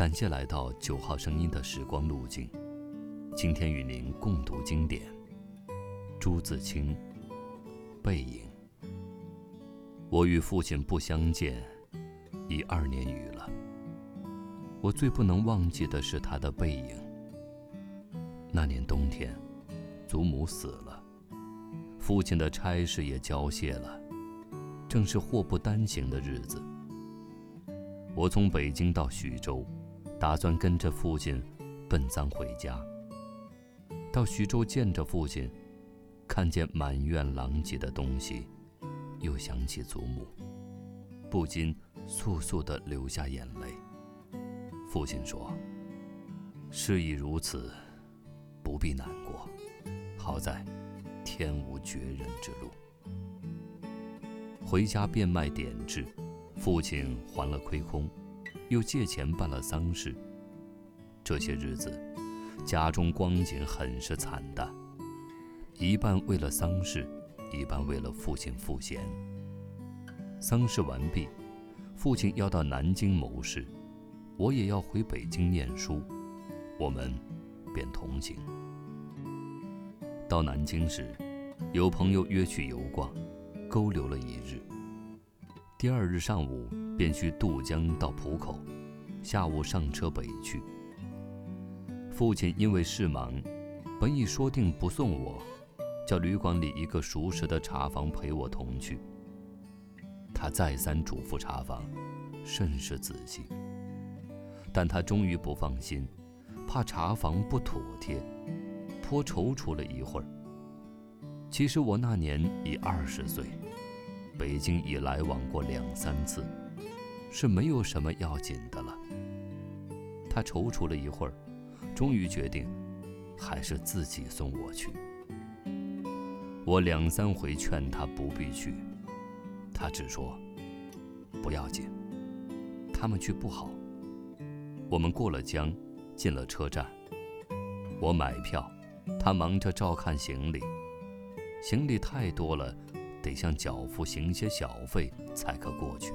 感谢来到九号声音的时光路径，今天与您共读经典。朱自清《背影》。我与父亲不相见，已二年余了。我最不能忘记的是他的背影。那年冬天，祖母死了，父亲的差事也交卸了，正是祸不单行的日子。我从北京到徐州。打算跟着父亲奔丧回家。到徐州见着父亲，看见满院狼藉的东西，又想起祖母，不禁簌簌地流下眼泪。父亲说：“事已如此，不必难过。好在天无绝人之路。”回家变卖典质，父亲还了亏空。又借钱办了丧事。这些日子，家中光景很是惨淡，一半为了丧事，一半为了父亲赋闲。丧事完毕，父亲要到南京谋事，我也要回北京念书，我们便同行。到南京时，有朋友约去游逛，勾留了一日。第二日上午便需渡江到浦口，下午上车北去。父亲因为事忙，本已说定不送我，叫旅馆里一个熟识的茶房陪我同去。他再三嘱咐茶房，甚是仔细。但他终于不放心，怕茶房不妥帖，颇踌躇了一会儿。其实我那年已二十岁。北京已来往过两三次，是没有什么要紧的了。他踌躇了一会儿，终于决定，还是自己送我去。我两三回劝他不必去，他只说不要紧，他们去不好。我们过了江，进了车站，我买票，他忙着照看行李，行李太多了。得向脚夫行些小费才可过去，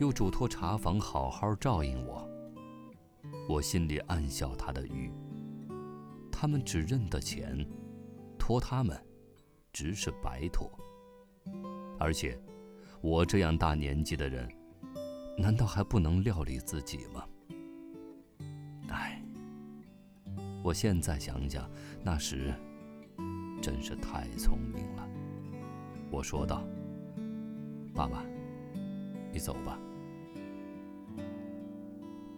又嘱托茶房好好照应我。我心里暗笑他的愚。他们只认得钱，托他们，只是白托。而且，我这样大年纪的人，难道还不能料理自己吗？唉，我现在想想，那时。真是太聪明了，我说道：“爸爸，你走吧。”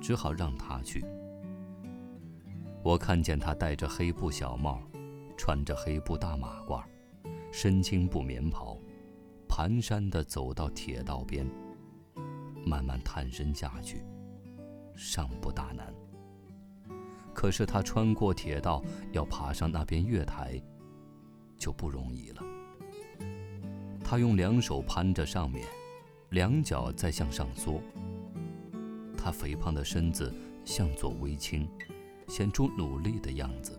只好让他去。我看见他戴着黑布小帽，穿着黑布大马褂，深青布棉袍，蹒跚地走到铁道边，慢慢探身下去，尚不大难。可是他穿过铁道，要爬上那边月台。就不容易了。他用两手攀着上面，两脚再向上缩。他肥胖的身子向左微倾，显出努力的样子。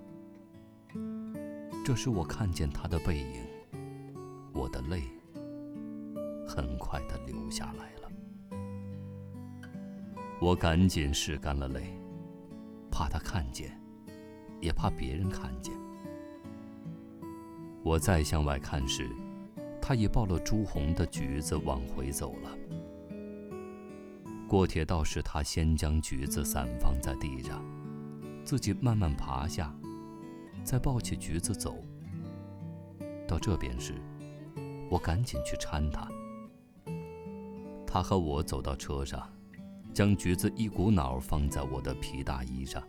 这时我看见他的背影，我的泪很快的流下来了。我赶紧拭干了泪，怕他看见，也怕别人看见。我再向外看时，他已抱了朱红的橘子往回走了。过铁道时，他先将橘子散放在地上，自己慢慢爬下，再抱起橘子走。到这边时，我赶紧去搀他。他和我走到车上，将橘子一股脑放在我的皮大衣上，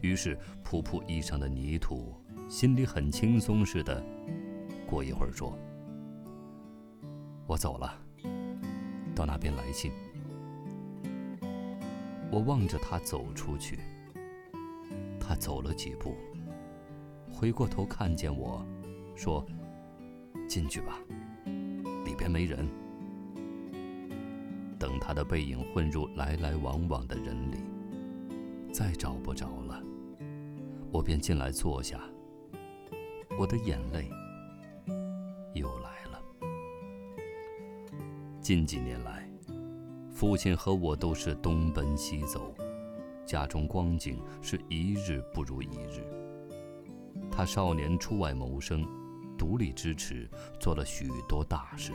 于是扑扑衣上的泥土，心里很轻松似的。过一会儿说：“我走了，到那边来信。”我望着他走出去，他走了几步，回过头看见我，说：“进去吧，里边没人。”等他的背影混入来来往往的人里，再找不着了，我便进来坐下。我的眼泪又来了。近几年来，父亲和我都是东奔西走，家中光景是一日不如一日。他少年出外谋生，独立支持，做了许多大事，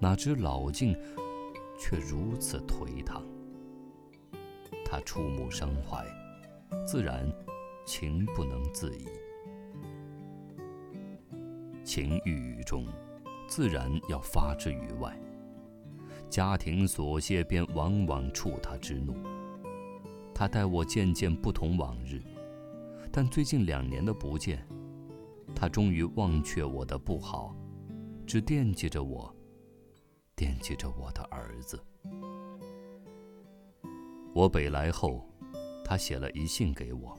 哪知老境。却如此颓唐，他触目伤怀，自然情不能自已。情郁于中，自然要发之于外。家庭琐屑便往往触他之怒。他待我渐渐不同往日，但最近两年的不见，他终于忘却我的不好，只惦记着我。惦记着我的儿子。我北来后，他写了一信给我，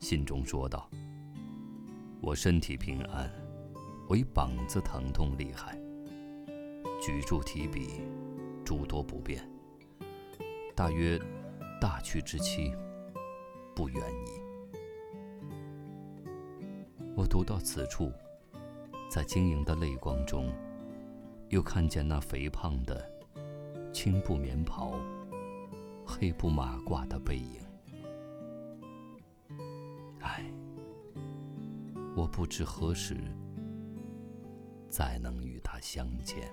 信中说道：“我身体平安，唯膀子疼痛厉害，举箸提笔诸多不便，大约大去之期不远矣。”我读到此处，在晶莹的泪光中。又看见那肥胖的青布棉袍、黑布马褂的背影。唉，我不知何时再能与他相见。